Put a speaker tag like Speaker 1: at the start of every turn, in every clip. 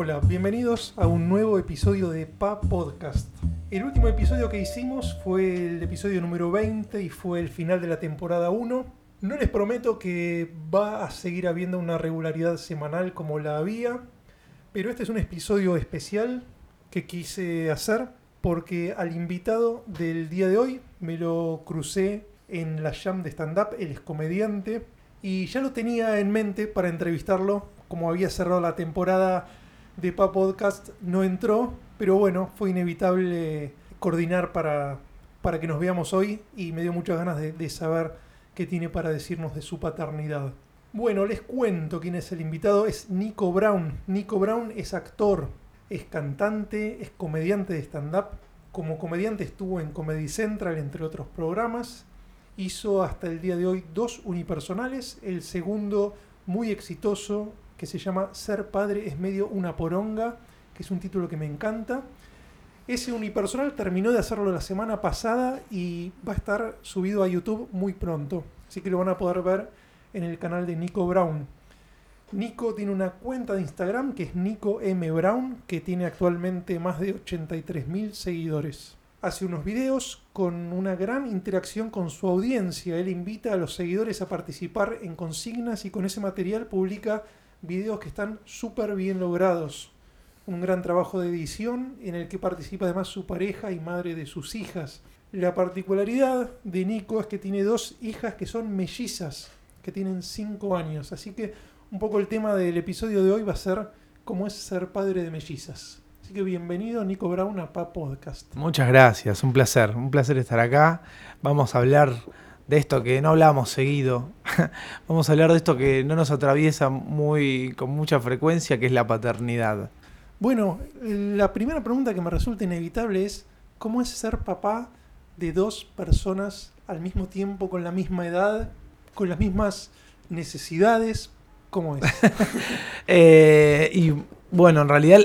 Speaker 1: Hola, bienvenidos a un nuevo episodio de Pa Podcast. El último episodio que hicimos fue el episodio número 20 y fue el final de la temporada 1. No les prometo que va a seguir habiendo una regularidad semanal como la había, pero este es un episodio especial que quise hacer porque al invitado del día de hoy me lo crucé en la jam de stand-up, él es comediante, y ya lo tenía en mente para entrevistarlo, como había cerrado la temporada de Pa Podcast, no entró, pero bueno, fue inevitable coordinar para, para que nos veamos hoy y me dio muchas ganas de, de saber qué tiene para decirnos de su paternidad. Bueno, les cuento quién es el invitado, es Nico Brown. Nico Brown es actor, es cantante, es comediante de stand-up. Como comediante estuvo en Comedy Central, entre otros programas. Hizo hasta el día de hoy dos unipersonales. El segundo, muy exitoso, que se llama Ser padre es medio una poronga, que es un título que me encanta. Ese unipersonal terminó de hacerlo la semana pasada y va a estar subido a YouTube muy pronto. Así que lo van a poder ver en el canal de Nico Brown. Nico tiene una cuenta de Instagram que es Nico M. Brown, que tiene actualmente más de 83.000 seguidores. Hace unos videos con una gran interacción con su audiencia. Él invita a los seguidores a participar en consignas y con ese material publica videos que están súper bien logrados. Un gran trabajo de edición en el que participa además su pareja y madre de sus hijas. La particularidad de Nico es que tiene dos hijas que son mellizas, que tienen 5 años. Así que un poco el tema del episodio de hoy va a ser cómo es ser padre de mellizas. Así que bienvenido Nico Brown a Pa Podcast.
Speaker 2: Muchas gracias, un placer, un placer estar acá. Vamos a hablar de esto que no hablamos seguido. Vamos a hablar de esto que no nos atraviesa muy con mucha frecuencia, que es la paternidad.
Speaker 1: Bueno, la primera pregunta que me resulta inevitable es ¿cómo es ser papá de dos personas al mismo tiempo, con la misma edad, con las mismas necesidades? ¿Cómo es?
Speaker 2: eh, y bueno, en realidad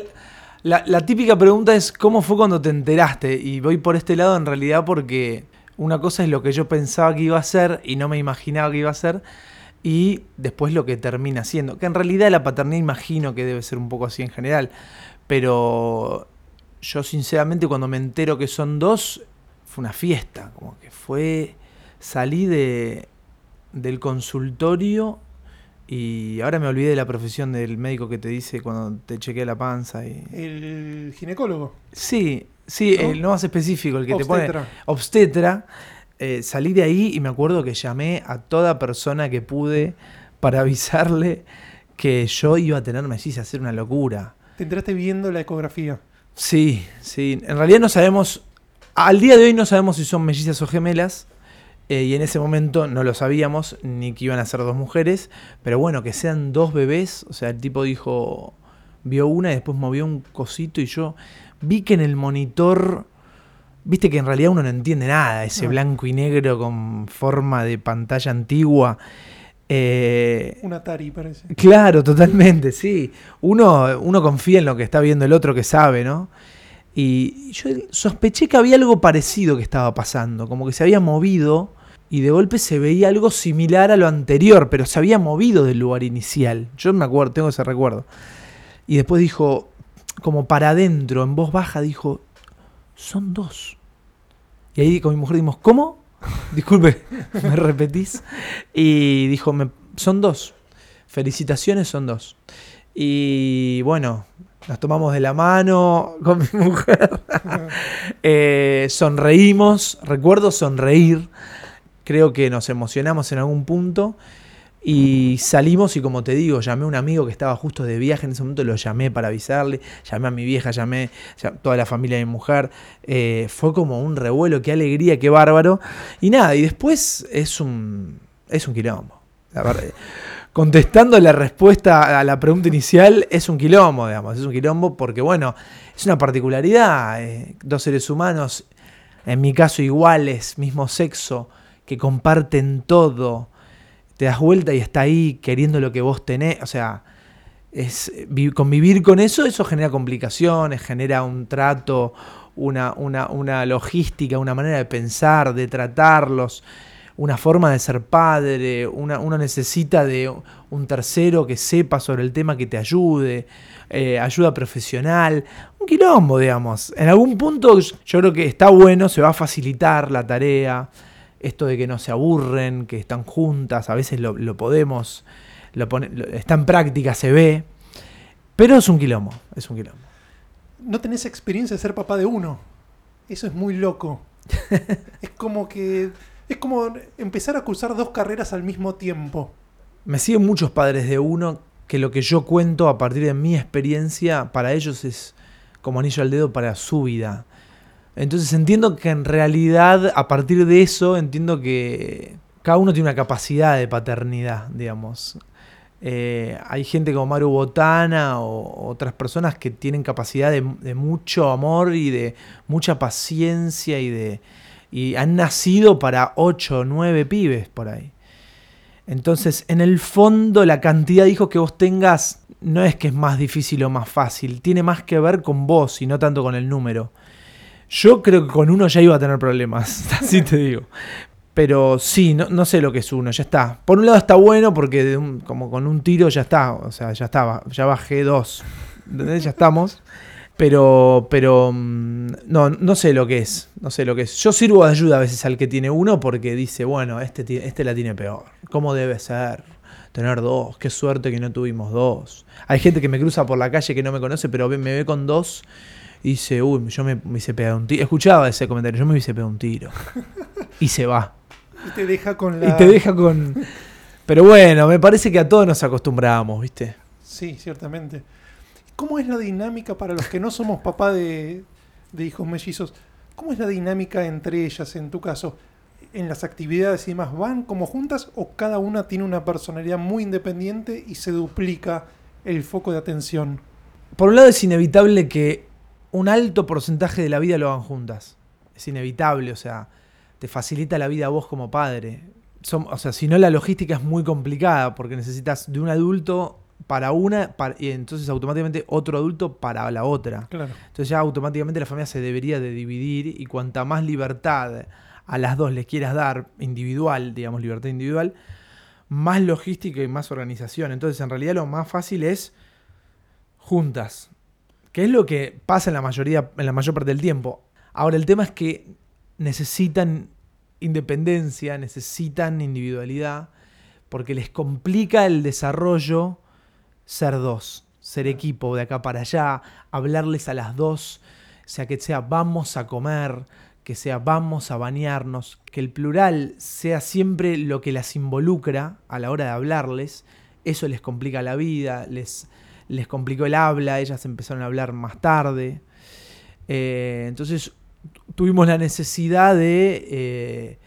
Speaker 2: la, la, típica pregunta es ¿cómo fue cuando te enteraste? Y voy por este lado en realidad porque una cosa es lo que yo pensaba que iba a ser y no me imaginaba que iba a ser. Y después lo que termina siendo. Que en realidad la paternidad imagino que debe ser un poco así en general. Pero yo sinceramente cuando me entero que son dos, fue una fiesta. Como que fue... Salí de, del consultorio y ahora me olvidé de la profesión del médico que te dice cuando te chequea la panza. Y...
Speaker 1: El ginecólogo.
Speaker 2: Sí, sí, ¿No? el no más específico, el que obstetra. te pone obstetra. Eh, salí de ahí y me acuerdo que llamé a toda persona que pude para avisarle que yo iba a tener mellizas, hacer una locura.
Speaker 1: ¿Te entraste viendo la ecografía?
Speaker 2: Sí, sí. En realidad no sabemos, al día de hoy no sabemos si son mellizas o gemelas. Eh, y en ese momento no lo sabíamos, ni que iban a ser dos mujeres, pero bueno, que sean dos bebés, o sea, el tipo dijo, vio una y después movió un cosito y yo vi que en el monitor, viste que en realidad uno no entiende nada, ese no. blanco y negro con forma de pantalla antigua. Eh,
Speaker 1: un Atari parece.
Speaker 2: Claro, totalmente, sí. Uno, uno confía en lo que está viendo el otro que sabe, ¿no? Y yo sospeché que había algo parecido que estaba pasando, como que se había movido y de golpe se veía algo similar a lo anterior, pero se había movido del lugar inicial. Yo me acuerdo, tengo ese recuerdo. Y después dijo, como para adentro, en voz baja, dijo, son dos. Y ahí con mi mujer dijimos, ¿cómo? Disculpe, ¿me repetís? Y dijo, me, son dos. Felicitaciones, son dos. Y bueno, nos tomamos de la mano con mi mujer. eh, sonreímos, recuerdo sonreír. Creo que nos emocionamos en algún punto. Y salimos y como te digo, llamé a un amigo que estaba justo de viaje en ese momento, lo llamé para avisarle, llamé a mi vieja, llamé a toda la familia de mi mujer. Eh, fue como un revuelo, qué alegría, qué bárbaro. Y nada, y después es un, es un quilombo. Contestando la respuesta a la pregunta inicial, es un quilombo, digamos, es un quilombo porque, bueno, es una particularidad. Eh, dos seres humanos, en mi caso iguales, mismo sexo, que comparten todo te das vuelta y está ahí queriendo lo que vos tenés. O sea, es, convivir con eso, eso genera complicaciones, genera un trato, una, una, una logística, una manera de pensar, de tratarlos, una forma de ser padre, uno necesita de un tercero que sepa sobre el tema que te ayude, eh, ayuda profesional, un quilombo, digamos. En algún punto yo creo que está bueno, se va a facilitar la tarea, esto de que no se aburren, que están juntas, a veces lo, podemos, lo está en práctica, se ve, pero es un quilombo, es un quilombo.
Speaker 1: No tenés experiencia de ser papá de uno. Eso es muy loco. es como que. Es como empezar a cursar dos carreras al mismo tiempo.
Speaker 2: Me siguen muchos padres de uno que lo que yo cuento a partir de mi experiencia para ellos es como anillo al dedo para su vida. Entonces entiendo que en realidad, a partir de eso, entiendo que cada uno tiene una capacidad de paternidad, digamos. Eh, hay gente como Maru Botana o otras personas que tienen capacidad de, mucho amor y de mucha paciencia y de y han nacido para 8 o 9 pibes por ahí. Entonces, en el fondo, la cantidad de hijos que vos tengas no es que es más difícil o más fácil, tiene más que ver con vos y no tanto con el número. Yo creo que con uno ya iba a tener problemas, así te digo. Pero sí, no, sé lo que es uno, ya está. Por un lado está bueno porque como con un tiro ya está, o sea, ya estaba, ya bajé dos. Ya estamos. Pero, pero mm, no, no sé lo que es, no sé lo que es. Yo sirvo de ayuda a veces al que tiene uno porque dice, bueno, este, este la tiene peor. ¿Cómo debe ser? Tener dos, qué suerte que no tuvimos dos. Hay gente que me cruza por la calle que no me conoce, pero me ve con dos y dice, uy, yo me, me hice pegar un tiro. Escuchaba ese comentario, yo me hice pegar un tiro. Y se va.
Speaker 1: Y te deja con la...
Speaker 2: Y te deja con... Pero bueno, me parece que a todos nos acostumbramos, ¿viste?
Speaker 1: Sí, ciertamente. ¿Cómo es la dinámica para los que no somos papá de, hijos mellizos? ¿Cómo es la dinámica entre ellas en tu caso? ¿En las actividades y demás van como juntas o cada una tiene una personalidad muy independiente y se duplica el foco de atención?
Speaker 2: Por un lado es inevitable que un alto porcentaje de la vida lo hagan juntas. Es inevitable, o sea, te facilita la vida a vos como padre. o sea, si no, la logística es muy complicada porque necesitas de un adulto para una y entonces automáticamente otro adulto para la otra. Entonces ya automáticamente la familia se debería de dividir y cuanta más libertad a las dos les quieras dar, individual, digamos, libertad individual, más logística y más organización. Entonces en realidad lo más fácil es juntas, que es lo que pasa en la mayoría, en la mayor parte del tiempo. Ahora el tema es que necesitan independencia, necesitan individualidad, porque les complica el desarrollo ser dos, ser equipo de acá para allá, hablarles a las dos, sea, que sea vamos a comer, que sea vamos a bañarnos, que el plural sea siempre lo que las involucra a la hora de hablarles, eso les complica la vida, les, les complicó el habla, ellas empezaron a hablar más tarde. Eh, entonces tuvimos la necesidad de eh,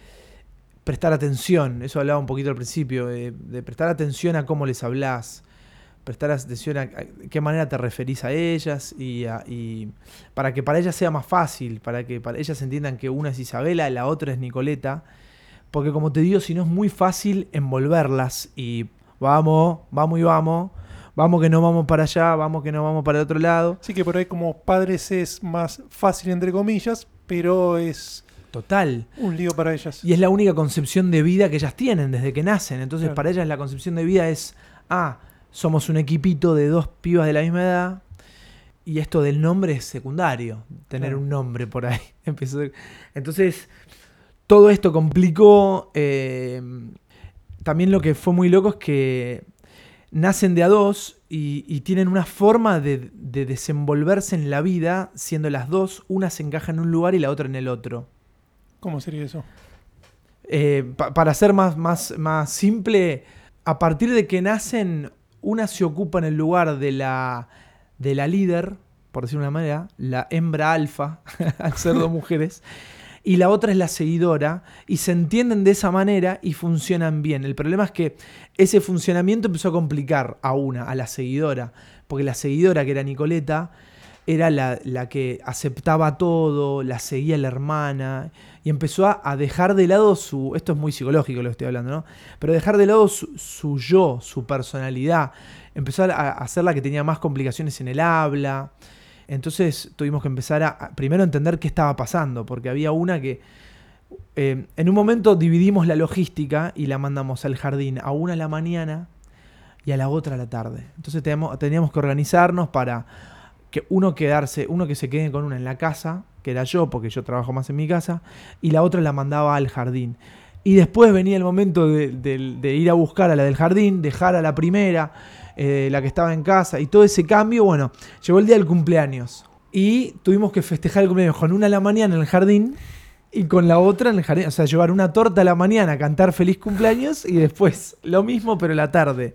Speaker 2: prestar atención, eso hablaba un poquito al principio, de, prestar atención a cómo les hablas, prestar atención a, qué manera te referís a ellas y, para que para ellas sea más fácil, para que para ellas entiendan que una es Isabela, la otra es Nicoleta, porque como te digo, si no es muy fácil envolverlas y vamos, vamos y vamos, vamos que no vamos para allá, vamos que no vamos para el otro lado.
Speaker 1: Sí que por ahí como padres es más fácil entre comillas, pero es
Speaker 2: total
Speaker 1: un lío para ellas.
Speaker 2: Y es la única concepción de vida que ellas tienen desde que nacen. Entonces para ellas la concepción de vida es, ah, somos un equipito de dos pibas de la misma edad. Y esto del nombre es secundario, tener un nombre por ahí. Entonces, todo esto complicó. Eh, también lo que fue muy loco es que nacen de a dos y, tienen una forma de, desenvolverse en la vida, siendo las dos, una se encaja en un lugar y la otra en el otro.
Speaker 1: ¿Cómo sería eso?
Speaker 2: Eh, para ser más, más, más simple, a partir de que nacen, una se ocupa en el lugar de la, de la líder, por decirlo de una manera, la hembra alfa, al ser dos mujeres, y la otra es la seguidora, y se entienden de esa manera y funcionan bien. El problema es que ese funcionamiento empezó a complicar a una, a la seguidora, porque la seguidora, que era Nicoleta, era la, que aceptaba todo, la seguía la hermana, y empezó a, dejar de lado su, esto es muy psicológico lo que estoy hablando, ¿no? Pero dejar de lado su, su yo, su personalidad, empezó a hacer la que tenía más complicaciones en el habla, entonces tuvimos que empezar a, primero entender qué estaba pasando, porque había una que eh, en un momento dividimos la logística y la mandamos al jardín a una a la mañana y a la otra a la tarde. Entonces teníamos, teníamos que organizarnos para que uno quedarse, uno que se quede con una en la casa, que era yo, porque yo trabajo más en mi casa, y la otra la mandaba al jardín. Y después venía el momento de, ir a buscar a la del jardín, dejar a la primera, eh, la que estaba en casa, y todo ese cambio, bueno, llegó el día del cumpleaños. Y tuvimos que festejar el cumpleaños con una a la mañana en el jardín y con la otra en el jardín. O sea, llevar una torta a la mañana, cantar feliz cumpleaños y después lo mismo, pero la tarde.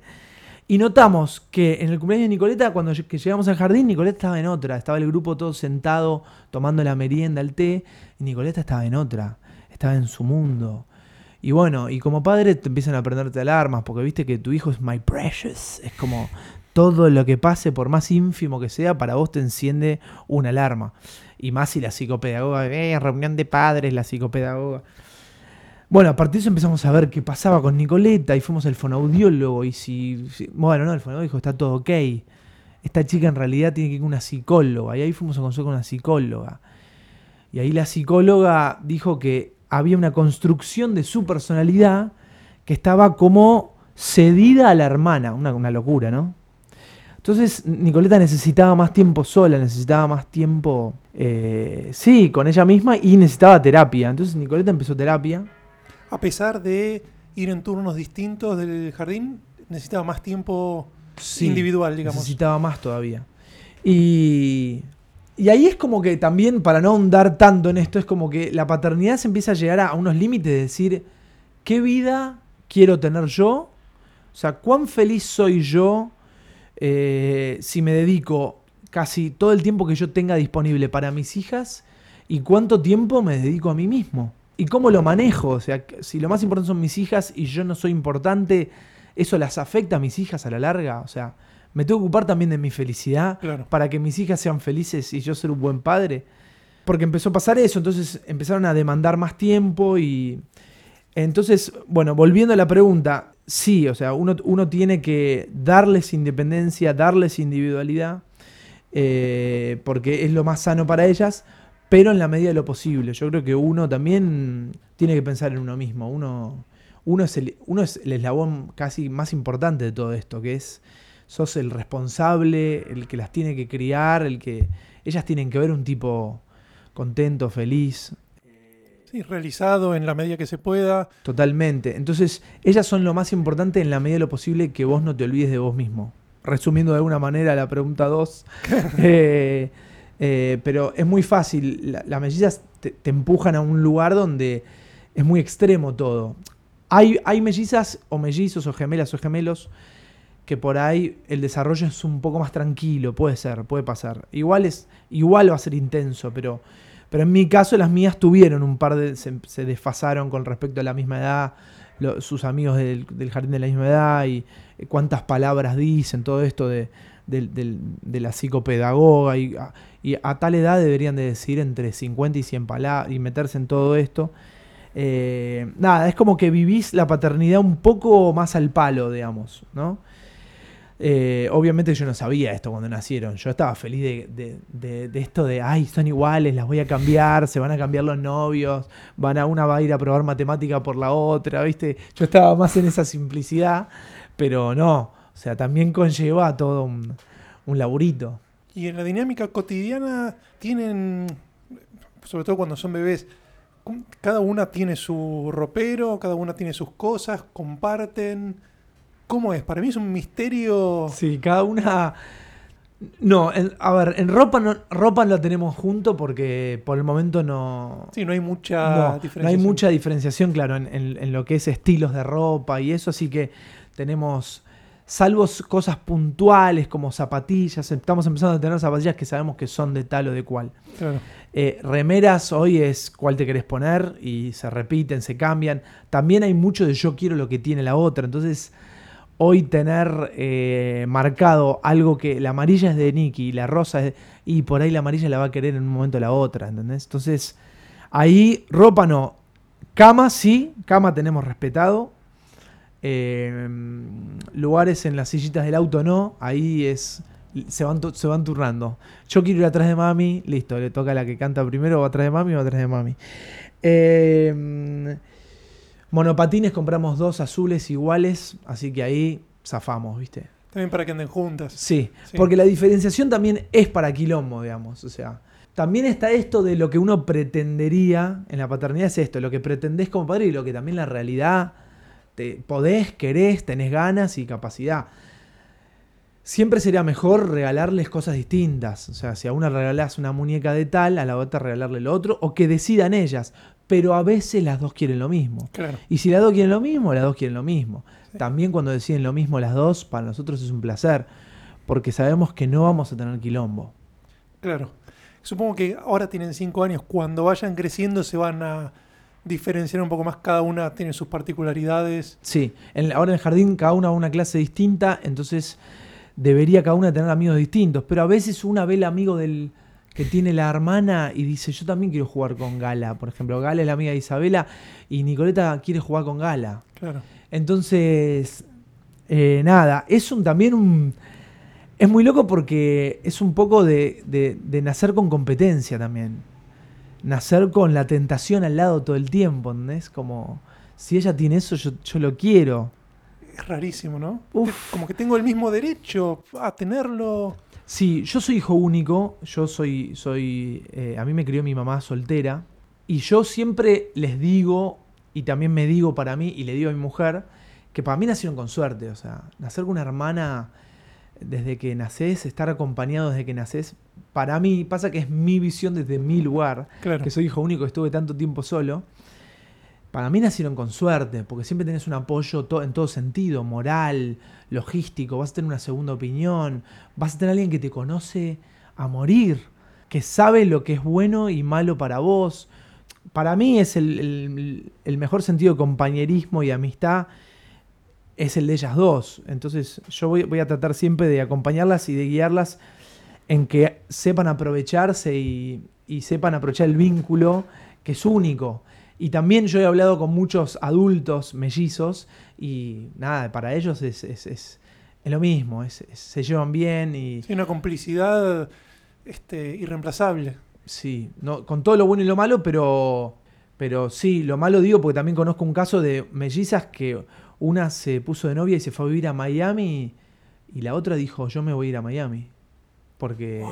Speaker 2: Y notamos que en el cumpleaños de Nicoleta, cuando llegamos al jardín, Nicoleta estaba en otra. Estaba el grupo todo sentado, tomando la merienda, el té. Y Nicoleta estaba en otra. Estaba en su mundo. Y bueno, y como padre te empiezan a prenderte alarmas, porque viste que tu hijo es my precious. Es como todo lo que pase, por más ínfimo que sea, para vos te enciende una alarma. Y más si la psicopedagoga, eh, reunión de padres, la psicopedagoga. Bueno, a partir de eso empezamos a ver qué pasaba con Nicoleta y fuimos al fonaudiólogo y si, bueno, no, el fonaudiólogo dijo, está todo ok. Esta chica en realidad tiene que ir con una psicóloga y ahí fuimos a consultar con una psicóloga. Y ahí la psicóloga dijo que había una construcción de su personalidad que estaba como cedida a la hermana, una, una locura, ¿no? Entonces Nicoleta necesitaba más tiempo sola, necesitaba más tiempo, eh, sí, con ella misma y necesitaba terapia. Entonces Nicoleta empezó terapia
Speaker 1: a pesar de ir en turnos distintos del jardín, necesitaba más tiempo individual, digamos.
Speaker 2: Necesitaba más todavía. Y, y ahí es como que también, para no ahondar tanto en esto, es como que la paternidad se empieza a llegar a, unos límites de decir, ¿qué vida quiero tener yo? O sea, ¿cuán feliz soy yo eh, si me dedico casi todo el tiempo que yo tenga disponible para mis hijas? ¿Y cuánto tiempo me dedico a mí mismo? ¿Y cómo lo manejo? O sea, si lo más importante son mis hijas y yo no soy importante, ¿eso las afecta a mis hijas a la larga? O sea, me tengo que ocupar también de mi felicidad para que mis hijas sean felices y yo ser un buen padre. Porque empezó a pasar eso, entonces empezaron a demandar más tiempo y... Entonces, bueno, volviendo a la pregunta, sí, o sea, uno, uno tiene que darles independencia, darles individualidad, eh, porque es lo más sano para ellas, pero en la medida de lo posible. Yo creo que uno también tiene que pensar en uno mismo. Uno, uno, es, el, uno es el eslabón casi más importante de todo esto, que es, sos el responsable, el que las tiene que criar, el que ellas tienen que ver un tipo contento, feliz.
Speaker 1: Sí, realizado en la medida que se pueda.
Speaker 2: Totalmente. Entonces, ellas son lo más importante en la medida de lo posible que vos no te olvides de vos mismo. Resumiendo de alguna manera la pregunta 2. eh, eh, pero es muy fácil, las mellizas te, empujan a un lugar donde es muy extremo todo. Hay, hay mellizas o mellizos o gemelas o gemelos que por ahí el desarrollo es un poco más tranquilo, puede ser, puede pasar. Igual, es, igual va a ser intenso, pero, pero en mi caso las mías tuvieron un par de, se, desfasaron con respecto a la misma edad, sus amigos del, jardín de la misma edad y cuántas palabras dicen, todo esto de, de la psicopedagoga y, y, a tal edad deberían de decir entre 50 y 100 palabras y meterse en todo esto. Eh, nada, es como que vivís la paternidad un poco más al palo, digamos, ¿no? Eh, obviamente yo no sabía esto cuando nacieron. Yo estaba feliz de, esto de, ay, son iguales, las voy a cambiar, se van a cambiar los novios, van a una va a ir a probar matemática por la otra, ¿viste? Yo estaba más en esa simplicidad, pero no. O sea, también conlleva todo un, un laburito.
Speaker 1: Y en la dinámica cotidiana tienen, sobre todo cuando son bebés, cada una tiene su ropero, cada una tiene sus cosas, comparten. ¿Cómo es? Para mí es un misterio.
Speaker 2: Sí, cada una. No, a ver, en ropa no, ropa la tenemos junto porque por el momento no.
Speaker 1: Sí, no hay mucha
Speaker 2: diferenciación. No hay mucha diferenciación, claro, en lo que es estilos de ropa y eso, así que tenemos salvo cosas puntuales como zapatillas, estamos empezando a tener zapatillas que sabemos que son de tal o de cual. Eh, remeras hoy es cuál te querés poner y se repiten, se cambian. También hay mucho de yo quiero lo que tiene la otra, entonces hoy tener eh, marcado algo que la amarilla es de Nicky la rosa es de, y por ahí la amarilla la va a querer en un momento la otra, ¿entendés? Entonces ahí ropa no, cama sí, cama tenemos respetado, Em, lugares en las sillitas del auto no, ahí es Se van, se van turnando. Yo quiero ir atrás de mami, listo, le toca a la que canta primero, va atrás de mami, va atrás de mami. Eh, monopatines compramos dos azules iguales, así que ahí zafamos, ¿viste?
Speaker 1: También para que anden juntas.
Speaker 2: Sí,
Speaker 1: Sí.
Speaker 2: porque la diferenciación también es para quilombo, digamos. O sea, también está esto de lo que uno pretendería en la paternidad, es esto, lo que pretendés como padre y lo que también la realidad te podés, querés, tenés ganas y capacidad. Siempre sería mejor regalarles cosas distintas. O sea, si a una regalás una muñeca de tal, a la otra regalarle lo otro, o que decidan ellas. Pero a veces las dos quieren lo mismo.
Speaker 1: Claro.
Speaker 2: Y si las dos quieren lo mismo, las dos quieren lo mismo.
Speaker 1: Sí.
Speaker 2: También cuando deciden lo mismo las dos, para nosotros es un placer, porque sabemos que no vamos a tener quilombo.
Speaker 1: Claro. Supongo que ahora tienen cinco años. Cuando vayan creciendo se van a diferenciar un poco más. Cada una tiene sus particularidades.
Speaker 2: Sí, en- ahora en el jardín cada una va a una clase distinta, entonces debería cada una tener amigos distintos, pero a veces una ve el amigo del que tiene la hermana y dice, yo también quiero jugar con Gala, por ejemplo, Gala es la amiga de Isabela y Nicoleta quiere jugar con Gala.
Speaker 1: Claro.
Speaker 2: Entonces, eh, nada, es un también un... Es muy loco porque es un poco de, de- de nacer con competencia también. Nacer con la tentación al lado todo el tiempo, ¿entendés? Como, si ella tiene eso, yo, yo lo quiero.
Speaker 1: Es rarísimo, ¿no?
Speaker 2: Uf.
Speaker 1: Como que tengo el mismo derecho a tenerlo.
Speaker 2: Sí, yo soy hijo único, yo soy, soy, eh, a mí me crió mi mamá soltera y yo siempre les digo y también me digo para mí y le digo a mi mujer que para mí nacieron con suerte, o sea, nacer con una hermana desde que nacés, estar acompañado desde que nacés, para mí pasa que es mi visión desde mi lugar,
Speaker 1: Claro.
Speaker 2: que soy hijo único, estuve tanto tiempo solo. Para mí nacieron con suerte, porque siempre tenés un apoyo en todo sentido, moral, logístico, vas a tener una segunda opinión, vas a tener alguien que te conoce a morir, que sabe lo que es bueno y malo para vos. Para mí es el, mejor sentido de compañerismo y amistad, es el de ellas dos. Entonces yo voy, voy a tratar siempre de acompañarlas y de guiarlas en que sepan aprovecharse y, y sepan aprovechar el vínculo que es único. Y también yo he hablado con muchos adultos mellizos y nada, para ellos es, es- es- es lo mismo, se llevan bien y
Speaker 1: Sí, una complicidad este, irreemplazable.
Speaker 2: sí, no, con todo lo bueno y lo malo, pero, pero sí, lo malo digo porque también conozco un caso de mellizas que una se puso de novia y se fue a vivir a Miami y la otra dijo yo me voy a ir a Miami porque,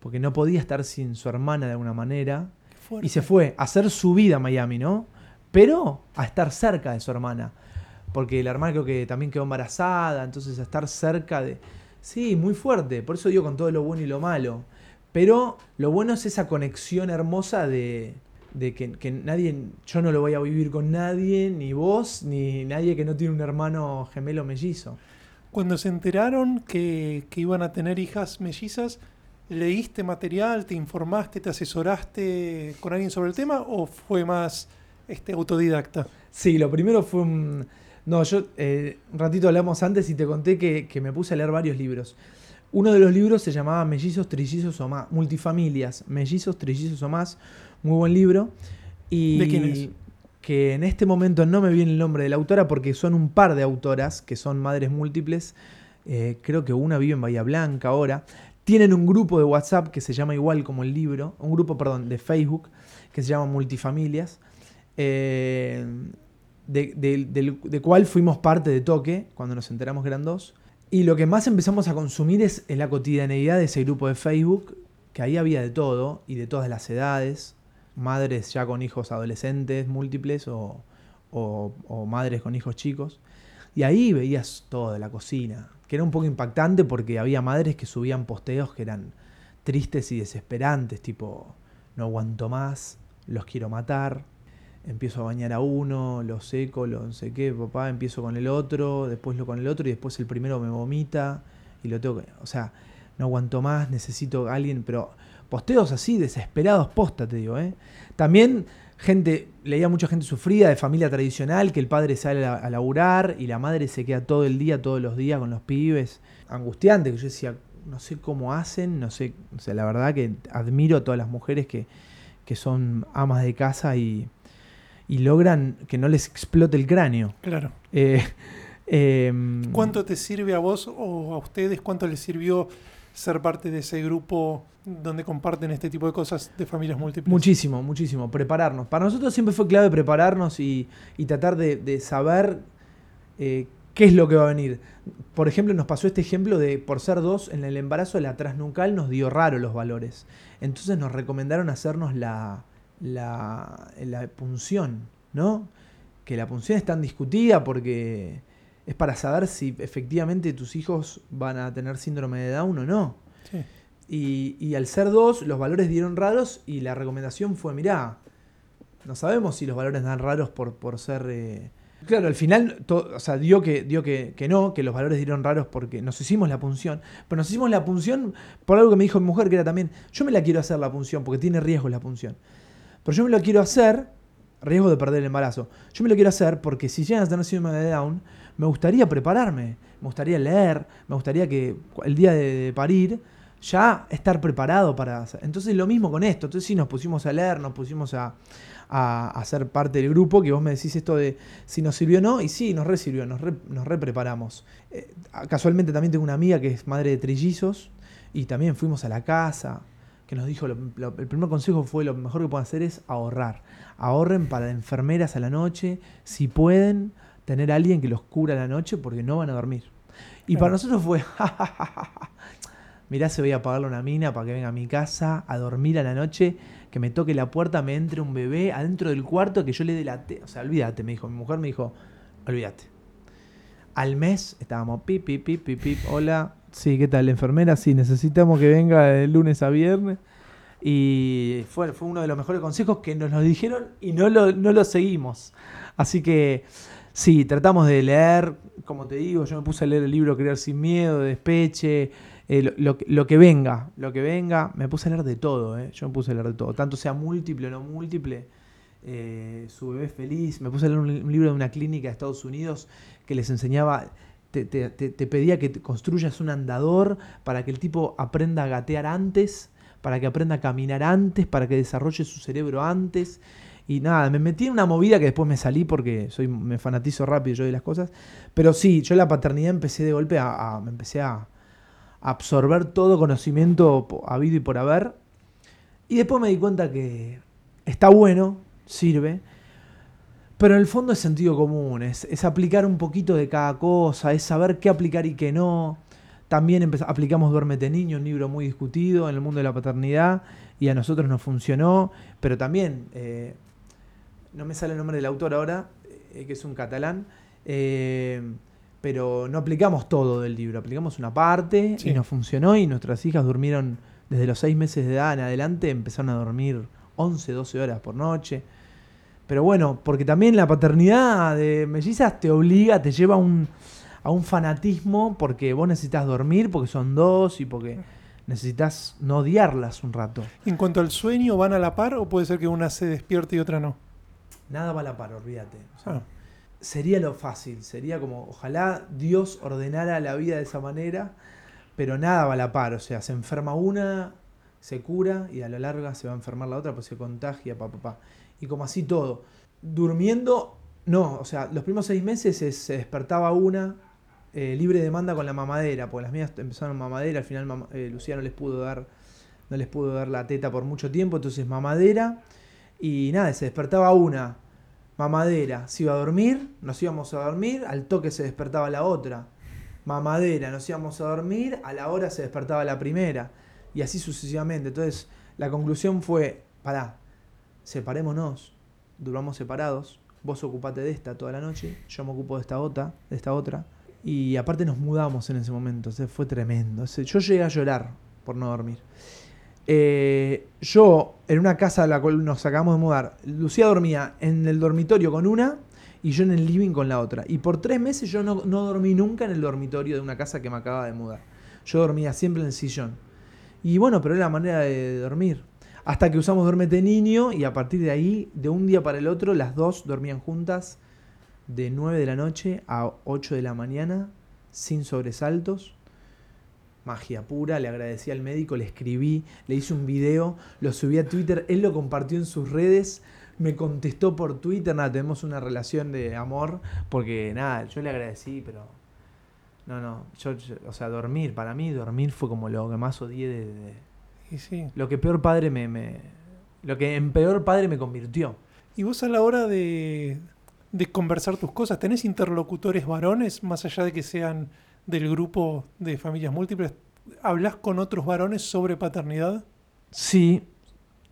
Speaker 2: porque no podía estar sin su hermana de alguna manera.
Speaker 1: Fuerte.
Speaker 2: Y se fue a hacer su vida a Miami, ¿no? Pero a estar cerca de su hermana. Porque la hermana creo que también quedó embarazada, entonces a estar cerca de... Sí, muy fuerte. Por eso digo con todo lo bueno y lo malo. Pero lo bueno es esa conexión hermosa de, de que, que nadie, yo no lo voy a vivir con nadie, ni vos, ni nadie que no tiene un hermano gemelo mellizo.
Speaker 1: Cuando se enteraron que, que iban a tener hijas mellizas, ¿leíste material, te informaste, te asesoraste con alguien sobre el tema o fue más este, autodidacta?
Speaker 2: Sí, lo primero fue un... No, yo eh, un ratito hablamos antes y te conté que, que me puse a leer varios libros. Uno de los libros se llamaba Mellizos, Trillizos o más, Multifamilias, Mellizos, Trillizos o más, muy buen libro. Y
Speaker 1: ¿De quién es?
Speaker 2: Que en este momento no me viene el nombre de la autora porque son un par de autoras que son madres múltiples. Eh, creo que una vive en Bahía Blanca ahora. Tienen un grupo de WhatsApp que se llama igual como el libro, un grupo, perdón, de Facebook que se llama Multifamilias. Eh, de, de- de cual fuimos parte de Toque, cuando nos enteramos que eran dos. Y lo que más empezamos a consumir es la cotidianeidad de ese grupo de Facebook, que ahí había de todo y de todas las edades, madres ya con hijos adolescentes múltiples o, o- o madres con hijos chicos. Y ahí veías todo la cocina, que era un poco impactante porque había madres que subían posteos que eran tristes y desesperantes, tipo, no aguanto más, los quiero matar, empiezo a bañar a uno, lo seco, lo no sé qué, papá, empiezo con el otro, después lo con el otro y después el primero me vomita y lo tengo que, o sea, no aguanto más, necesito a alguien, pero posteos así desesperados posta, te digo, ¿eh? También gente, leía mucha gente sufrida de familia tradicional, que el padre sale a, a laburar y la madre se queda todo el día, todos los días con los pibes, angustiante, que yo decía, no sé cómo hacen, no sé, o sea, la verdad que admiro a todas las mujeres que, que son amas de casa y, y logran que no les explote el cráneo.
Speaker 1: Claro.
Speaker 2: Eh, Em,
Speaker 1: ¿Cuánto te sirve a vos o a ustedes? ¿Cuánto les sirvió ser parte de ese grupo donde comparten este tipo de cosas de familias múltiples?
Speaker 2: Muchísimo, muchísimo. Prepararnos. Para nosotros siempre fue clave prepararnos y, y tratar de, saber eh, qué es lo que va a venir. Por ejemplo, nos pasó este ejemplo de, por ser dos, en el embarazo la trasnucal nos dio raro los valores. Entonces nos recomendaron hacernos la, la, la punción, ¿no? Que la punción es tan discutida porque es para saber si efectivamente tus hijos van a tener síndrome de Down o no.
Speaker 1: Sí.
Speaker 2: Y, y al ser dos, los valores dieron raros y la recomendación fue, mirá, no sabemos si los valores dan raros por, por ser... eh, Claro, al final, o sea, dio, que, dio que, que no, que los valores dieron raros porque nos hicimos la punción. Pero nos hicimos la punción por algo que me dijo mi mujer, que era también, yo me la quiero hacer la punción porque tiene riesgo la punción. Pero yo me lo quiero hacer, riesgo de perder el embarazo. Yo me lo quiero hacer porque si llegan a tener síndrome de Down, me gustaría prepararme, me gustaría leer, me gustaría que el día de, parir ya estar preparado para hacer. Entonces lo mismo con esto. Entonces sí nos pusimos a leer, nos pusimos a, a, ser parte del grupo, que vos me decís esto de si nos sirvió o no, y sí, nos re sirvió, nos re, nos re preparamos. Eh, casualmente también tengo una amiga que es madre de trillizos y también fuimos a la casa, que nos dijo, lo- el primer consejo fue lo mejor que pueden hacer es ahorrar. Ahorren para enfermeras a la noche, si pueden, tener a alguien que los cura a la noche porque no van a dormir. Y para nosotros fue, mirá, se voy a pagarle una mina para que venga a mi casa a dormir a la noche, que me toque la puerta, me entre un bebé adentro del cuarto, que yo le dé la O sea, olvídate, me dijo, mi mujer me dijo, olvídate. Al mes estábamos pip, pip, pip, pip, pip, hola, sí, ¿qué tal? Enfermera, sí, necesitamos que venga de lunes a viernes. Y fue, fue uno de los mejores consejos que nos lo dijeron y no lo, no lo seguimos. Así que sí, tratamos de leer, como te digo, yo me puse a leer el libro Crear sin miedo, de Despeche, eh, lo, que- venga, lo que venga, me puse a leer de todo, eh, yo me puse a leer de todo, tanto sea múltiple o no múltiple, eh, su bebé feliz, me puse a leer un, un libro de una clínica de Estados Unidos que les enseñaba, te, te- te- te pedía que construyas un andador para que el tipo aprenda a gatear antes, para que aprenda a caminar antes, para que desarrolle su cerebro antes. Y nada, me metí en una movida que después me salí porque soy, me fanatizo rápido yo de las cosas. Pero sí, yo la paternidad empecé de golpe a, me empecé a, absorber todo conocimiento habido y por haber. Y después me di cuenta que está bueno, sirve. Pero en el fondo es sentido común, es, es aplicar un poquito de cada cosa, es saber qué aplicar y qué no. También aplicamos Duérmete Niño, un libro muy discutido en el mundo de la paternidad, y a nosotros nos funcionó, pero también, eh, no me sale el nombre del autor ahora, eh, que es un catalán, eh, pero no aplicamos todo del libro, aplicamos una parte
Speaker 1: Sí.
Speaker 2: y nos funcionó y nuestras hijas durmieron desde los 6 meses de edad en adelante, empezaron a dormir 11, 12 horas por noche. Pero bueno, porque también la paternidad de mellizas te obliga, te lleva a un, a un fanatismo porque vos necesitas dormir, porque son dos y porque necesitas no odiarlas un rato.
Speaker 1: En cuanto al sueño, ¿van a la par o puede ser que una se despierte y otra no?
Speaker 2: Nada va a la par, olvídate. O sea,
Speaker 1: Ah,
Speaker 2: sería lo fácil, sería como, ojalá Dios ordenara la vida de esa manera, pero nada va a la par, o sea, se enferma una, se cura y a la larga se va a enfermar la otra, pues se contagia, papá, papá. Y como así todo. Durmiendo, no, o sea, los primeros seis meses se, se despertaba una eh, libre demanda con la mamadera, porque las mías empezaron mamadera, al final eh, Lucía no les pudo dar, no les pudo dar la teta por mucho tiempo, entonces mamadera, y nada, se despertaba una, mamadera, se iba a dormir, nos íbamos a dormir, al toque se despertaba la otra, mamadera, nos íbamos a dormir, a la hora se despertaba la primera, y así sucesivamente. Entonces, la conclusión fue, pará, separémonos, duramos separados, vos ocupate de esta toda la noche, yo me ocupo de esta otra, de esta otra, y aparte nos mudamos en ese momento, o fue tremendo. Yo llegué a llorar por no dormir. Eh, yo, en una casa a la cual nos acabamos de mudar, Lucía dormía en el dormitorio con una y yo en el living con la otra. Y por tres meses yo no, no dormí nunca en el dormitorio de una casa que me acaba de mudar. Yo dormía siempre en el sillón. Y bueno, pero era la manera de dormir. Hasta que usamos Duérmete Niño y a partir de ahí, de un día para el otro, las dos dormían juntas de 9 de la noche a 8 de la mañana, sin sobresaltos. Magia pura, le agradecí al médico, le escribí, le hice un video, lo subí a Twitter, él lo compartió en sus redes me contestó por Twitter, nada, tenemos una relación de amor, porque nada, yo le agradecí, pero no, no, yo, yo- o sea, dormir, para mí dormir fue como lo que más odié de, de-
Speaker 1: Y sí.
Speaker 2: lo que peor padre me, me- lo que en peor padre me convirtió.
Speaker 1: Y vos a la hora de, de conversar tus cosas, ¿tenés interlocutores varones, más allá de que sean del grupo de familias múltiples? ¿Hablas con otros varones sobre paternidad?
Speaker 2: Sí,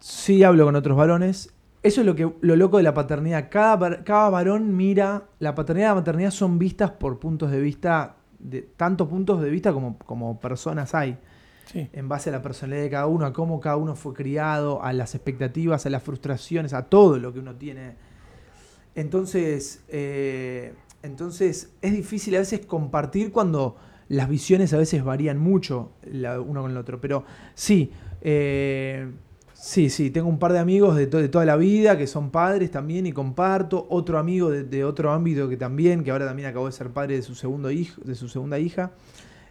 Speaker 2: sí hablo con otros varones. Eso es lo que lo loco de la paternidad. Cada, cada varón mira, la paternidad y la maternidad son vistas por puntos de vista, de tantos puntos de vista como, como personas hay.
Speaker 1: Sí.
Speaker 2: en base a la personalidad de cada uno, a cómo cada uno fue criado, a las expectativas, a las frustraciones, a todo lo que uno tiene. Entonces, eh, entonces es difícil a veces compartir cuando las visiones a veces varían mucho uno con el otro. Pero sí, eh, sí, sí, tengo un par de amigos de, to- de toda la vida que son padres también y comparto. Otro amigo de, otro ámbito que también, que ahora también acabó de ser padre de su segundo hijo, de su segunda hija.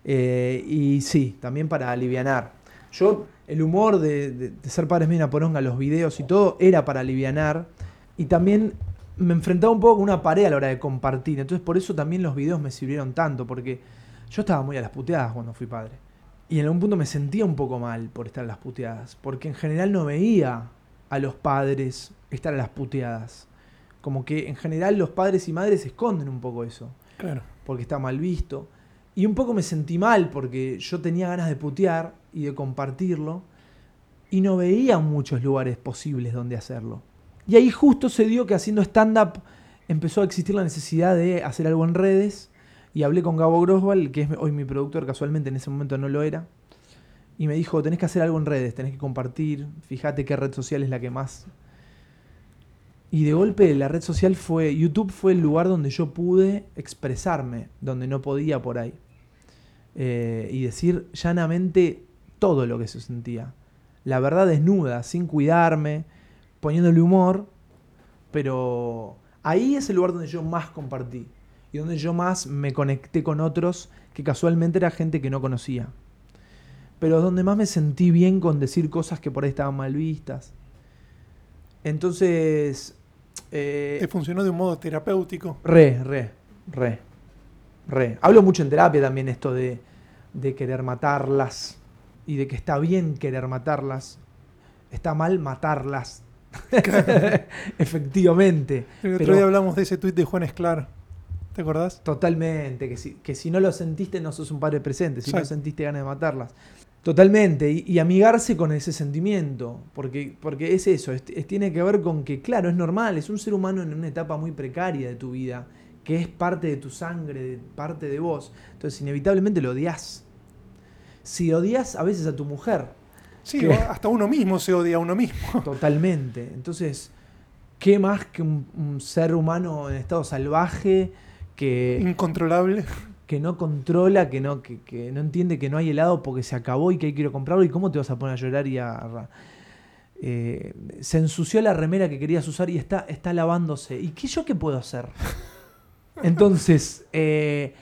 Speaker 2: Eh, y sí, también para alivianar. Yo, el humor de, de- ser padres medio una poronga, los videos y todo, era para alivianar. Y también me enfrentaba un poco con una pared a la hora de compartir. Entonces, por eso también los videos me sirvieron tanto, porque yo estaba muy a las puteadas cuando fui padre. Y en algún punto me sentía un poco mal por estar a las puteadas, porque en general no veía a los padres estar a las puteadas. Como que en general los padres y madres esconden un poco eso
Speaker 1: Claro.
Speaker 2: porque está mal visto. Y un poco me sentí mal porque yo tenía ganas de putear y de compartirlo y no veía muchos lugares posibles donde hacerlo. Y ahí justo se dio que haciendo stand-up empezó a existir la necesidad de hacer algo en redes y hablé con Gabo Grosval, que es hoy mi productor, casualmente en ese momento no lo era, y me dijo, tenés que hacer algo en redes, tenés que compartir, fíjate qué red social es la que más... Y de golpe la red social fue, YouTube fue el lugar donde yo pude expresarme, donde no podía por ahí. Eh, y decir llanamente todo lo que se sentía. La verdad desnuda, sin cuidarme, poniéndole humor, pero ahí es el lugar donde yo más compartí y donde yo más me conecté con otros que casualmente era gente que no conocía. Pero donde más me sentí bien con decir cosas que por ahí estaban mal vistas. Entonces... eh,
Speaker 1: ¿Te funcionó de un modo terapéutico?
Speaker 2: Re, re, re, re. Hablo mucho en terapia también esto de, de querer matarlas y de que está bien querer matarlas. Está mal matarlas. Efectivamente.
Speaker 1: El otro
Speaker 2: Pero-
Speaker 1: día hablamos de ese tuit de Juan Esclar. ¿Te acordás?
Speaker 2: Totalmente. Que si, que si no lo sentiste, no sos un padre presente. Si no sentiste ganas de matarlas. Totalmente. Y, y amigarse con ese sentimiento. Porque, porque es eso. es- es- tiene que ver con que, claro, es normal. Es un ser humano en una etapa muy precaria de tu vida. Que es parte de tu sangre, de- parte de vos. Entonces, inevitablemente lo odias. Si odias a veces a tu mujer,
Speaker 1: Sí,
Speaker 2: ¿Qué?
Speaker 1: hasta uno mismo se odia a uno mismo.
Speaker 2: Totalmente. Entonces, ¿qué más que un, un ser humano en estado salvaje que,
Speaker 1: Incontrolable.
Speaker 2: que no controla, que no, que, que no entiende que no hay helado porque se acabó y que hay que ir a comprarlo? ¿Y cómo te vas a poner a llorar y a... a- eh, se ensució la remera que querías usar y está, está lavándose. ¿Y qué yo qué puedo hacer? Entonces, eh,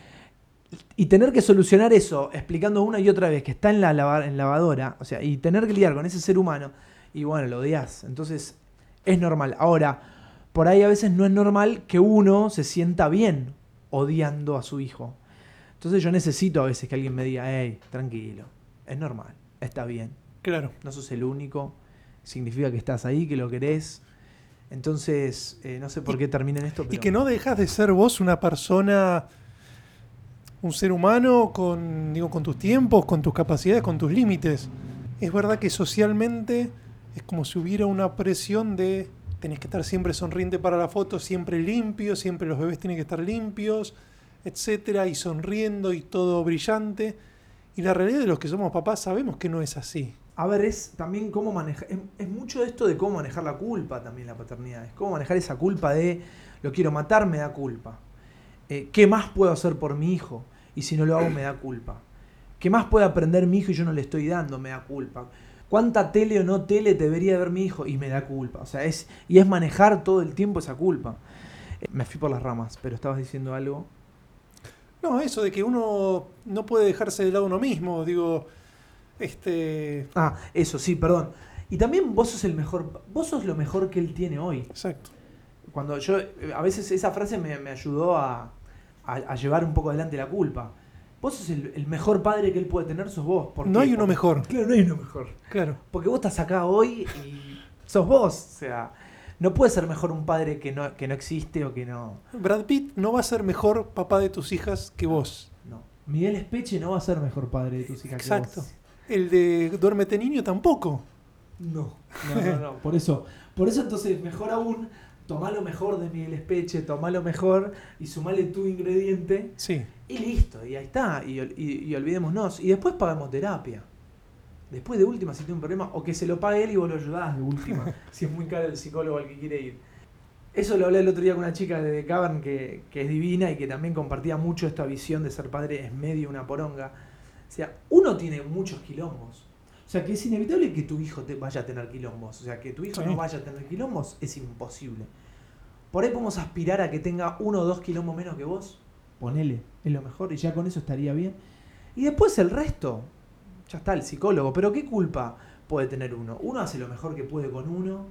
Speaker 2: y tener que solucionar eso explicando una y otra vez que está en la lava- en lavadora, o sea, y tener que lidiar con ese ser humano, y bueno, lo odias. Entonces, es normal. Ahora, por ahí a veces no es normal que uno se sienta bien odiando a su hijo. Entonces yo necesito a veces que alguien me diga, hey, tranquilo, es normal, está bien,
Speaker 1: Claro.
Speaker 2: no sos el único, significa que estás ahí, que lo querés. Entonces, eh, no sé por qué termina en esto, pero...
Speaker 1: Y que no dejas de ser vos una persona, un ser humano con, digo, con tus tiempos, con tus capacidades, con tus límites. Es verdad que socialmente es como si hubiera una presión de tenés que estar siempre sonriente para la foto, siempre limpio, siempre los bebés tienen que estar limpios, etcétera, y sonriendo y todo brillante. Y la realidad de los que somos papás sabemos que no es así.
Speaker 2: A ver, es también cómo manejar. Es, es mucho esto de cómo manejar la culpa también la paternidad. Es cómo manejar esa culpa de lo quiero matar, me da culpa. Eh, ¿Qué más puedo hacer por mi hijo? Y si no lo hago, me da culpa. ¿Qué más puede aprender mi hijo y yo no le estoy dando? Me da culpa. ¿Cuánta tele o no tele debería ver mi hijo? Y me da culpa. O sea, es, y es manejar todo el tiempo esa culpa. Eh, me fui por las ramas, pero estabas diciendo algo.
Speaker 1: No, eso de que uno no puede dejarse de lado uno mismo, digo, este...
Speaker 2: Ah, eso sí, perdón. Y también vos sos el mejor, vos sos lo mejor que él tiene hoy.
Speaker 1: Exacto.
Speaker 2: Cuando yo, eh, a veces esa frase me, me ayudó a, a- a llevar un poco adelante la culpa. Vos sos el, el mejor padre que él puede tener, sos vos. ¿Por
Speaker 1: No hay uno
Speaker 2: Porque-
Speaker 1: mejor.
Speaker 2: Claro, no hay uno mejor.
Speaker 1: Claro.
Speaker 2: Porque vos estás acá hoy y sos vos. O sea, no puede ser mejor un padre que no, que no existe o que no.
Speaker 1: Brad Pitt no va a ser mejor papá de tus hijas que vos.
Speaker 2: no. Miguel Espeche no va a ser mejor padre de tus hijas. que
Speaker 1: Exacto.
Speaker 2: vos.
Speaker 1: El de Duérmete Niño tampoco.
Speaker 2: No, no, no, no. Por eso, por eso entonces, mejor aún, tomá lo mejor de Miguel Espeche, tomá lo mejor y sumale tu ingrediente
Speaker 1: Sí.
Speaker 2: y listo, y ahí está, y, ol- y- y olvidémonos. Y después pagamos terapia. Después de última, si tiene un problema, o que se lo pague él y vos lo ayudás de última, si es muy caro el psicólogo al que quiere ir. Eso lo hablé el otro día con una chica de The Cavern que, que es divina y que también compartía mucho esta visión de ser padre es medio una poronga. O sea, uno tiene muchos quilombos. O sea, que es inevitable que tu hijo te vaya a tener quilombos. O sea, que tu hijo
Speaker 1: Sí.
Speaker 2: no vaya a tener quilombos es imposible. Por ahí podemos aspirar a que tenga uno o dos quilombos menos que vos. Ponele, es lo mejor y ya con eso estaría bien. Y después el resto, ya está el psicólogo. Pero ¿qué culpa puede tener uno? Uno hace lo mejor que puede con uno.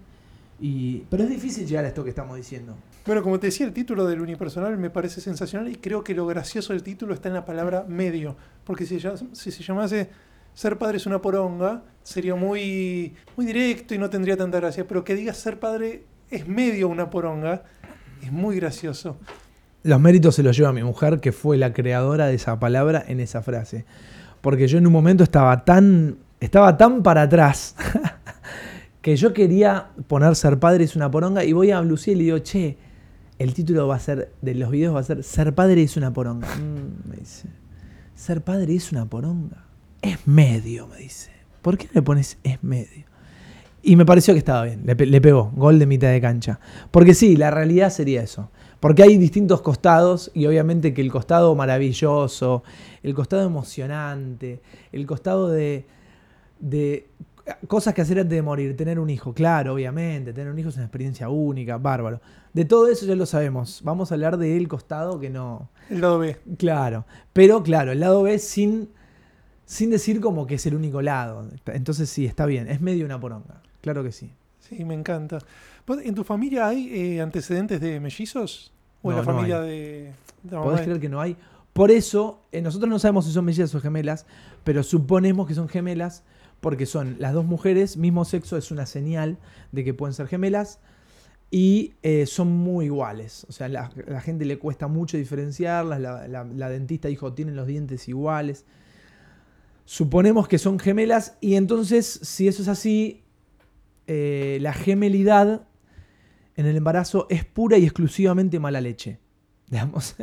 Speaker 2: Y... Pero es difícil llegar a esto que estamos diciendo.
Speaker 1: Bueno, como te decía, el título del unipersonal me parece sensacional y creo que lo gracioso del título está en la palabra medio. Porque si, ya- si se llamase Ser padre es una poronga, sería muy, muy directo y no tendría tanta gracia. Pero que digas ser padre es medio una poronga, es muy gracioso.
Speaker 2: Los méritos se los lleva mi mujer, que fue la creadora de esa palabra en esa frase. Porque yo en un momento estaba tan, estaba tan para atrás que yo quería poner ser padre es una poronga y voy a Lucía y le digo, che, el título va a ser, de los videos va a ser Ser padre es una poronga. Mm, me dice, ser padre es una poronga. Es medio, me dice. ¿Por qué no le pones es medio? Y me pareció que estaba bien, le, pe- le pegó, gol de mitad de cancha. Porque sí, la realidad sería eso. Porque hay distintos costados y obviamente que el costado maravilloso, el costado emocionante, el costado de, de cosas que hacer antes de morir, tener un hijo, claro, obviamente, tener un hijo es una experiencia única, bárbaro. De todo eso ya lo sabemos. Vamos a hablar del costado que no,
Speaker 1: El lado B.
Speaker 2: Claro, pero claro, el lado B sin, sin decir como que es el único lado. Entonces sí, está bien, es medio una poronga, claro que sí.
Speaker 1: Sí, me encanta. ¿Vos- ¿En tu familia hay eh, antecedentes de mellizos? ¿O en
Speaker 2: No,
Speaker 1: la
Speaker 2: no
Speaker 1: familia
Speaker 2: hay.
Speaker 1: de, mamá
Speaker 2: ¿Podés creer que no hay? Por eso, eh, nosotros no sabemos si son mellizas o gemelas, pero suponemos que son gemelas porque son las dos mujeres, mismo sexo, es una señal de que pueden ser gemelas y eh, son muy iguales. O sea, la, la gente le cuesta mucho diferenciarlas, la, la- la dentista dijo, tienen los dientes iguales. Suponemos que son gemelas y entonces, si eso es así, eh, la gemelidad en el embarazo es pura y exclusivamente mala leche. Digamos,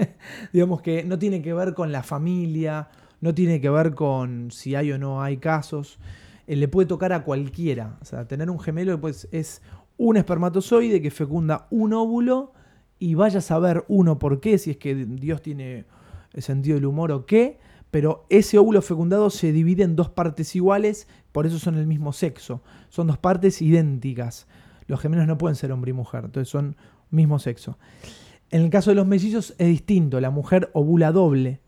Speaker 2: digamos que no tiene que ver con la familia, no tiene que ver con si hay o no hay casos. Eh, le puede tocar a cualquiera. O sea, tener un gemelo pues, es un espermatozoide que fecunda un óvulo y vaya a saber uno por qué, si es que Dios tiene el sentido del humor o qué, pero ese óvulo fecundado se divide en dos partes iguales, por eso son el mismo sexo. Son dos partes idénticas. Los gemelos no pueden ser hombre y mujer, entonces son mismo sexo. En el caso de los mellizos es distinto, la mujer ovula doble.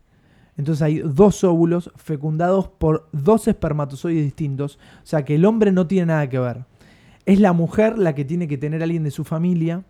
Speaker 2: Entonces hay dos óvulos fecundados por dos espermatozoides distintos, o sea que el hombre no tiene nada que ver. Es la mujer la que tiene que tener a alguien de su familia.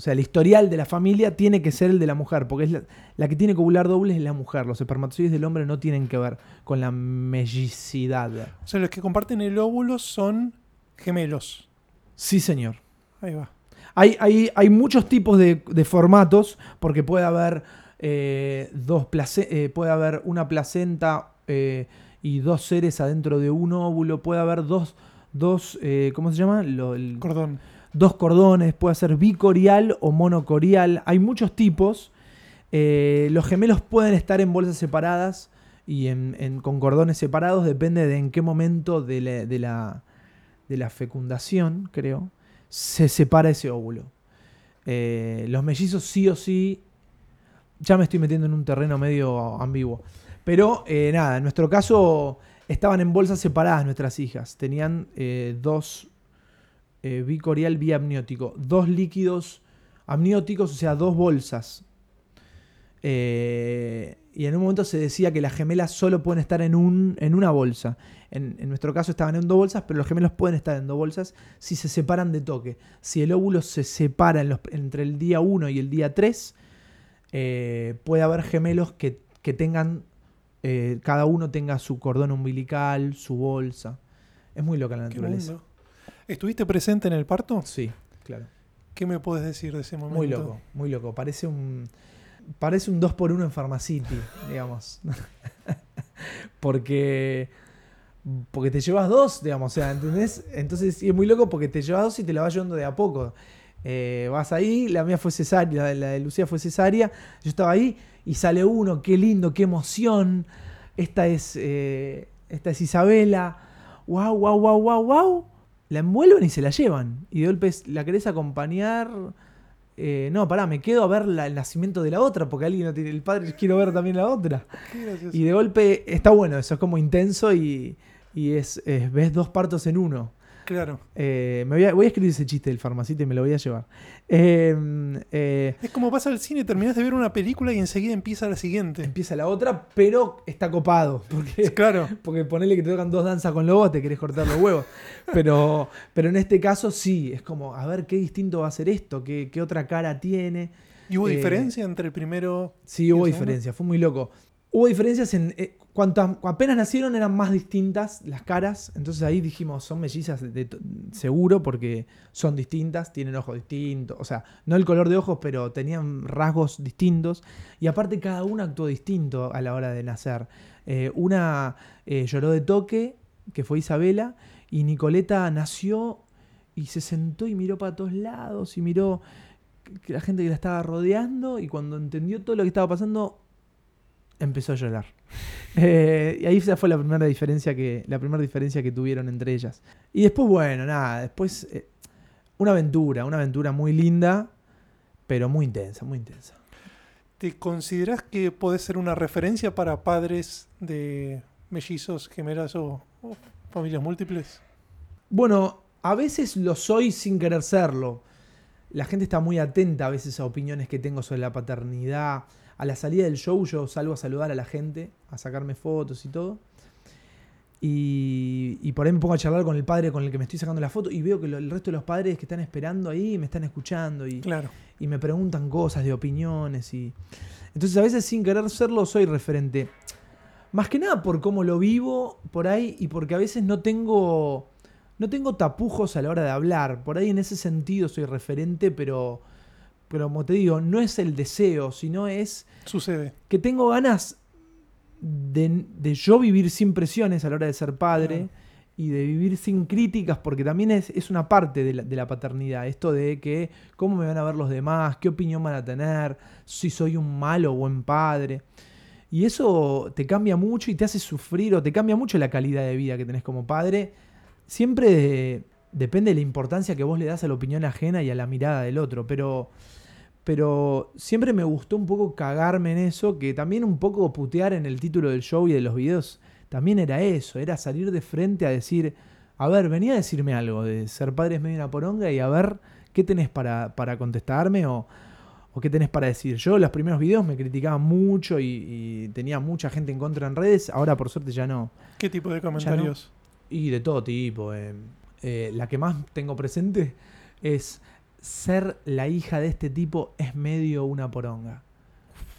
Speaker 2: O sea, el historial de la familia tiene que ser el de la mujer, porque es la, la que tiene que ovular doble es la mujer. Los espermatozoides del hombre no tienen que ver con la mellicidad.
Speaker 1: O sea, los que comparten el óvulo son gemelos.
Speaker 2: Sí, señor.
Speaker 1: Ahí va.
Speaker 2: Hay, hay, hay muchos tipos de, de formatos, porque puede haber, eh, dos place- eh, puede haber una placenta eh, y dos seres adentro de un óvulo, puede haber dos, dos eh, ¿cómo se llama? Lo- el-
Speaker 1: Cordón.
Speaker 2: Dos cordones, puede ser bicorial o monocorial. Hay muchos tipos. Eh, los gemelos pueden estar en bolsas separadas y en, con cordones separados, depende de en qué momento de la, de la, fecundación, creo, se separa ese óvulo. Eh, los mellizos sí o sí, ya me estoy metiendo en un terreno medio ambiguo. Pero eh, nada, en nuestro caso estaban en bolsas separadas nuestras hijas. Tenían dos eh, bicorial biamniótico. Dos líquidos amnióticos, o sea, dos bolsas. Eh, y en un momento se decía que las gemelas solo pueden estar en, un, en una bolsa. En, en nuestro caso estaban en dos bolsas, pero los gemelos pueden estar en dos bolsas si se separan de toque. Si el óvulo se separa en los- entre el día 1 y el día 3, eh, puede haber gemelos que, que tengan, eh, cada uno tenga su cordón umbilical, su bolsa. Es muy loca la naturaleza.
Speaker 1: ¿Estuviste presente en el parto?
Speaker 2: Sí, claro.
Speaker 1: ¿Qué me puedes decir de ese momento?
Speaker 2: Muy loco, muy loco. Parece un. Parece un 2x1 en Pharmacity, digamos. porque. Porque te llevas dos, digamos. O sea, ¿entendés? Entonces y es muy loco porque te llevas dos y te la vas llevando de a poco. Eh, vas ahí, la mía fue cesárea, la, la de Lucía fue cesárea. Yo estaba ahí y sale uno, qué lindo, qué emoción. Esta es. eh, esta es Isabela. Wow, wow, wow, wow, wow. La envuelven y se la llevan. Y de golpe la querés acompañar. Eh, no, pará, me quedo a ver la- el nacimiento de la otra, porque alguien no tiene el padre, quiero ver también la otra. Y de golpe está bueno, eso es como intenso y, y es, es- ves dos partos en uno.
Speaker 1: Claro.
Speaker 2: Eh, me voy, a, voy a escribir ese chiste del farmacito y me lo voy a llevar. Eh, eh,
Speaker 1: Es como pasa al cine, terminás de ver una película y enseguida empieza la siguiente.
Speaker 2: empieza la otra, pero está copado. Porque,
Speaker 1: Claro.
Speaker 2: porque ponele que te tocan dos danzas con lobos, te querés cortar los huevos. Pero, pero en este caso sí, es como, a ver qué distinto va a ser esto, qué, qué otra cara tiene.
Speaker 1: ¿Y hubo diferencia entre el primero?
Speaker 2: Sí, hubo diferencias, fue muy loco. Hubo diferencias en. eh, cuanto a- apenas nacieron eran más distintas las caras, entonces ahí dijimos, son mellizas de, seguro porque son distintas, tienen ojos distintos, o sea, no el color de ojos, pero tenían rasgos distintos y aparte cada una actuó distinto a la hora de nacer. Eh, una eh, lloró de toque, que fue Isabela, y Nicoleta nació y se sentó y miró para todos lados y miró la gente que la estaba rodeando y cuando entendió todo lo que estaba pasando empezó a llorar. Eh, y ahí esa fue la primera diferencia que la primera diferencia que tuvieron entre ellas. Y después bueno, nada, después eh, una aventura, una aventura muy linda, pero muy intensa, muy intensa.
Speaker 1: ¿Te consideras que podés ser una referencia para padres de mellizos, gemelas o, o familias múltiples?
Speaker 2: Bueno, a veces lo soy sin querer serlo. La gente está muy atenta a veces a opiniones que tengo sobre la paternidad. A la salida del show yo salgo a saludar a la gente, a sacarme fotos y todo. Y, y por ahí me pongo a charlar con el padre con el que me estoy sacando la foto y veo que lo- el resto de los padres que están esperando ahí me están escuchando y,
Speaker 1: Claro.
Speaker 2: y me preguntan cosas de opiniones y entonces a veces sin querer serlo soy referente más que nada por cómo lo vivo por ahí y porque a veces no tengo no tengo tapujos a la hora de hablar por ahí en ese sentido soy referente pero pero como te digo no es el deseo sino es
Speaker 1: Sucede.
Speaker 2: que tengo ganas de, de yo vivir sin presiones a la hora de ser padre
Speaker 1: Claro.
Speaker 2: y de vivir sin críticas, porque también es, es una parte de la, de la paternidad, esto de que cómo me van a ver los demás, qué opinión van a tener, si soy un malo o buen padre. Y eso te cambia mucho y te hace sufrir o te cambia mucho la calidad de vida que tenés como padre. Siempre de- depende de la importancia que vos le das a la opinión ajena y a la mirada del otro, pero pero siempre me gustó un poco cagarme en eso, que también un poco putear en el título del show y de los videos, también era eso, era salir de frente a decir, a ver, venía a decirme algo de ser padre es medio una poronga y a ver qué tenés para, para contestarme o, o qué tenés para decir. Yo los primeros videos me criticaban mucho y, y tenía mucha gente en contra en redes, ahora por suerte ya no.
Speaker 1: ¿Qué tipo de comentarios?
Speaker 2: Y de todo tipo. eh. Eh, la que más tengo presente es ser la hija de este tipo es medio una poronga.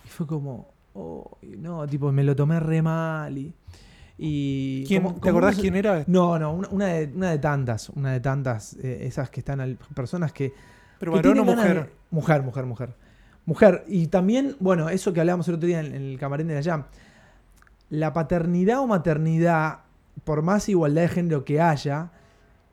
Speaker 2: Y fue como, oh, no, tipo, me lo tomé re mal. Y, y
Speaker 1: ¿Quién-
Speaker 2: como-
Speaker 1: ¿Te
Speaker 2: como
Speaker 1: acordás quién era?
Speaker 2: No, no, una, una de, una de tantas, una de tantas, eh, esas que están, al- personas que...
Speaker 1: ¿Pero
Speaker 2: que
Speaker 1: varón o
Speaker 2: tienen ganas
Speaker 1: mujer?
Speaker 2: de- mujer, mujer, mujer. Mujer. Y también, bueno, eso que hablábamos el otro día en, en el camarín de la Jam. La paternidad o maternidad, por más igualdad de género que haya,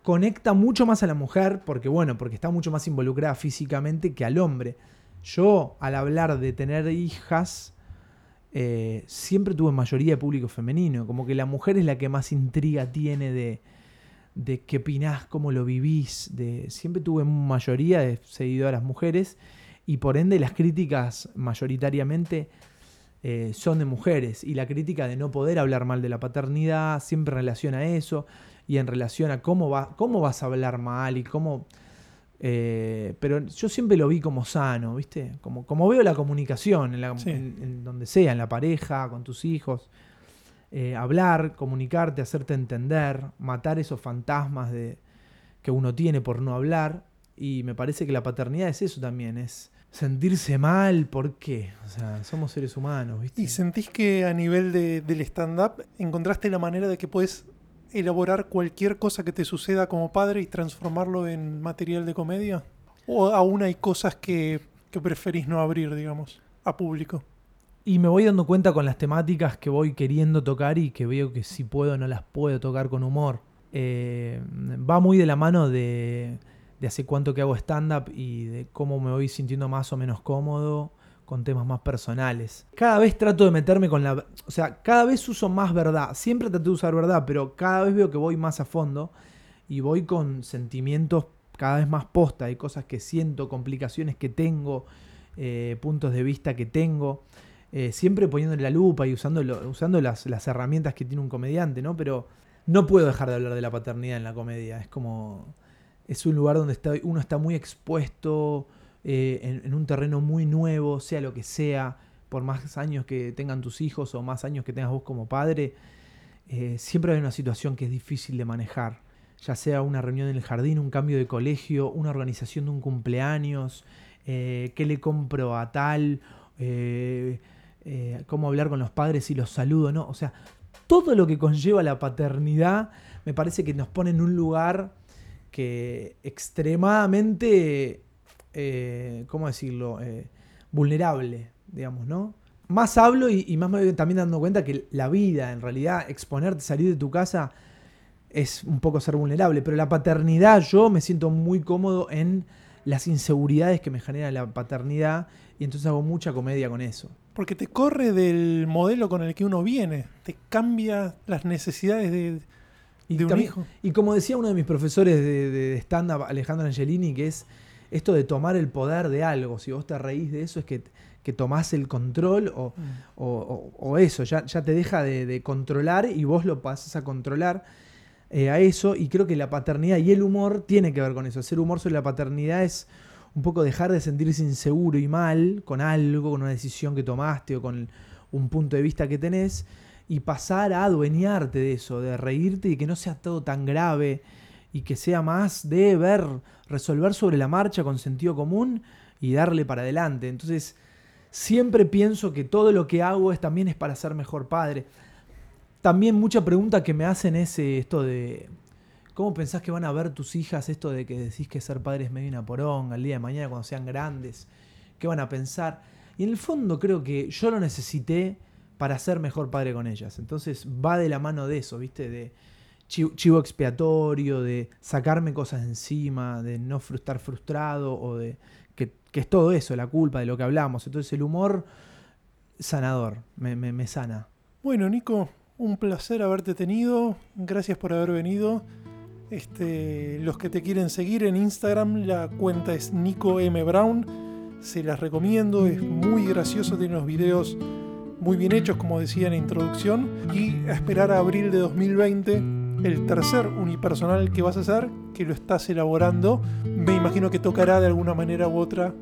Speaker 2: conecta mucho más a la mujer, porque bueno, porque está mucho más involucrada físicamente que al hombre. Yo, al hablar de tener hijas, eh, siempre tuve mayoría de público femenino. Como que la mujer es la que más intriga tiene de, de qué opinás, cómo lo vivís. De, siempre tuve mayoría de seguidoras mujeres y por ende las críticas mayoritariamente eh, son de mujeres. Y la crítica de no poder hablar mal de la paternidad siempre en relación a eso y en relación a cómo, va, cómo vas a hablar mal y cómo... Eh, pero yo siempre lo vi como sano, ¿viste? Como, como veo la comunicación, en, la-
Speaker 1: Sí.
Speaker 2: en- en donde sea, en la pareja, con tus hijos. Eh, hablar, comunicarte, hacerte entender, matar esos fantasmas de, que uno tiene por no hablar. Y me parece que la paternidad es eso también, es sentirse mal, ¿por qué? O sea, somos seres humanos, ¿viste?
Speaker 1: ¿Y sentís que a nivel de- del stand-up encontraste la manera de que puedes elaborar cualquier cosa que te suceda como padre y transformarlo en material de comedia? ¿O aún hay cosas que, que preferís no abrir, digamos, a público?
Speaker 2: Y me voy dando cuenta con las temáticas que voy queriendo tocar y que veo que si puedo no las puedo tocar con humor. Eh, va muy de la mano de, de hace cuánto que hago stand-up y de cómo me voy sintiendo más o menos cómodo con temas más personales. Cada vez trato de meterme con la... O sea, cada vez uso más verdad. Siempre trato de usar verdad, pero cada vez veo que voy más a fondo y voy con sentimientos cada vez más posta. Hay cosas que siento, complicaciones que tengo, eh, puntos de vista que tengo. Eh, siempre poniéndole la lupa y usando, usando las, las herramientas que tiene un comediante, ¿no? Pero no puedo dejar de hablar de la paternidad en la comedia. Es como. Es un lugar donde está, uno está muy expuesto eh, en, un terreno muy nuevo, sea lo que sea, por más años que tengan tus hijos o más años que tengas vos como padre. eh, siempre hay una situación que es difícil de manejar. Ya sea una reunión en el jardín, un cambio de colegio, una organización de un cumpleaños, eh, qué le compro a tal, eh, cómo hablar con los padres si los saludo, ¿no? O sea, todo lo que conlleva la paternidad me parece que nos pone en un lugar que extremadamente, eh, ¿cómo decirlo? Eh, vulnerable, digamos, ¿no? Más hablo y, y más me voy también dando cuenta que la vida, en realidad, exponerte, salir de tu casa, es un poco ser vulnerable. Pero la paternidad, yo me siento muy cómodo en las inseguridades que me genera la paternidad y entonces hago mucha comedia con eso.
Speaker 1: Porque te corre del modelo con el que uno viene, te cambia las necesidades de,
Speaker 2: Y,
Speaker 1: de un
Speaker 2: también-
Speaker 1: hijo.
Speaker 2: y como decía uno de mis profesores de, de stand-up, Alejandro Angelini, que es esto de tomar el poder de algo. Si vos te reís de eso, es que, que tomás el control o, o, o- o eso, ya, ya te deja de, de controlar y vos lo pasas a controlar eh, a eso. Y creo que la paternidad y el humor tiene que ver con eso. Hacer humor sobre la paternidad es un poco dejar de sentirse inseguro y mal con algo, con una decisión que tomaste o con un punto de vista que tenés y pasar a adueñarte de eso, de reírte y que no sea todo tan grave y que sea más de ver, resolver sobre la marcha con sentido común y darle para adelante. Entonces, siempre pienso que todo lo que hago es también es para ser mejor padre. También mucha pregunta que me hacen es eh, esto de ¿cómo pensás que van a ver tus hijas esto de que decís que ser padre es medio una poronga al día de mañana cuando sean grandes? ¿Qué van a pensar? Y en el fondo creo que yo lo necesité para ser mejor padre con ellas. Entonces va de la mano de eso, ¿viste? De chi- chivo expiatorio, de sacarme cosas encima, de no estar frustrado o de que, es todo eso, la culpa de lo que hablamos. Entonces el humor sanador, me sana.
Speaker 1: Bueno, Nico, un placer haberte tenido. Gracias por haber venido. Este, los que te quieren seguir en Instagram, la cuenta es Nico M. Brown. Se las recomiendo, es muy gracioso, tiene unos videos muy bien hechos, como decía en la introducción. Y a esperar a abril de 2020, el tercer unipersonal que vas a hacer, que lo estás elaborando. Me imagino que tocará de alguna manera u otra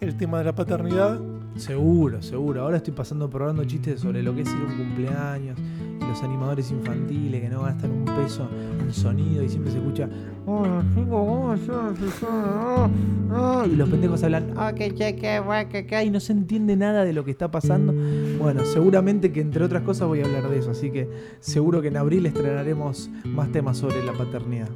Speaker 1: el tema de la paternidad.
Speaker 2: Seguro, seguro. Ahora estoy pasando probando chistes sobre lo que es ir un cumpleaños y los animadores infantiles que no gastan un peso en sonido y siempre se escucha. "Hola, chicos, ¿cómo están? Ah, ah", Y los pendejos hablan. "Ah, que che, que guay, que que", Y no se entiende nada de lo que está pasando. Bueno, seguramente que entre otras cosas voy a hablar de eso. Así que seguro que en abril estrenaremos más temas sobre la paternidad.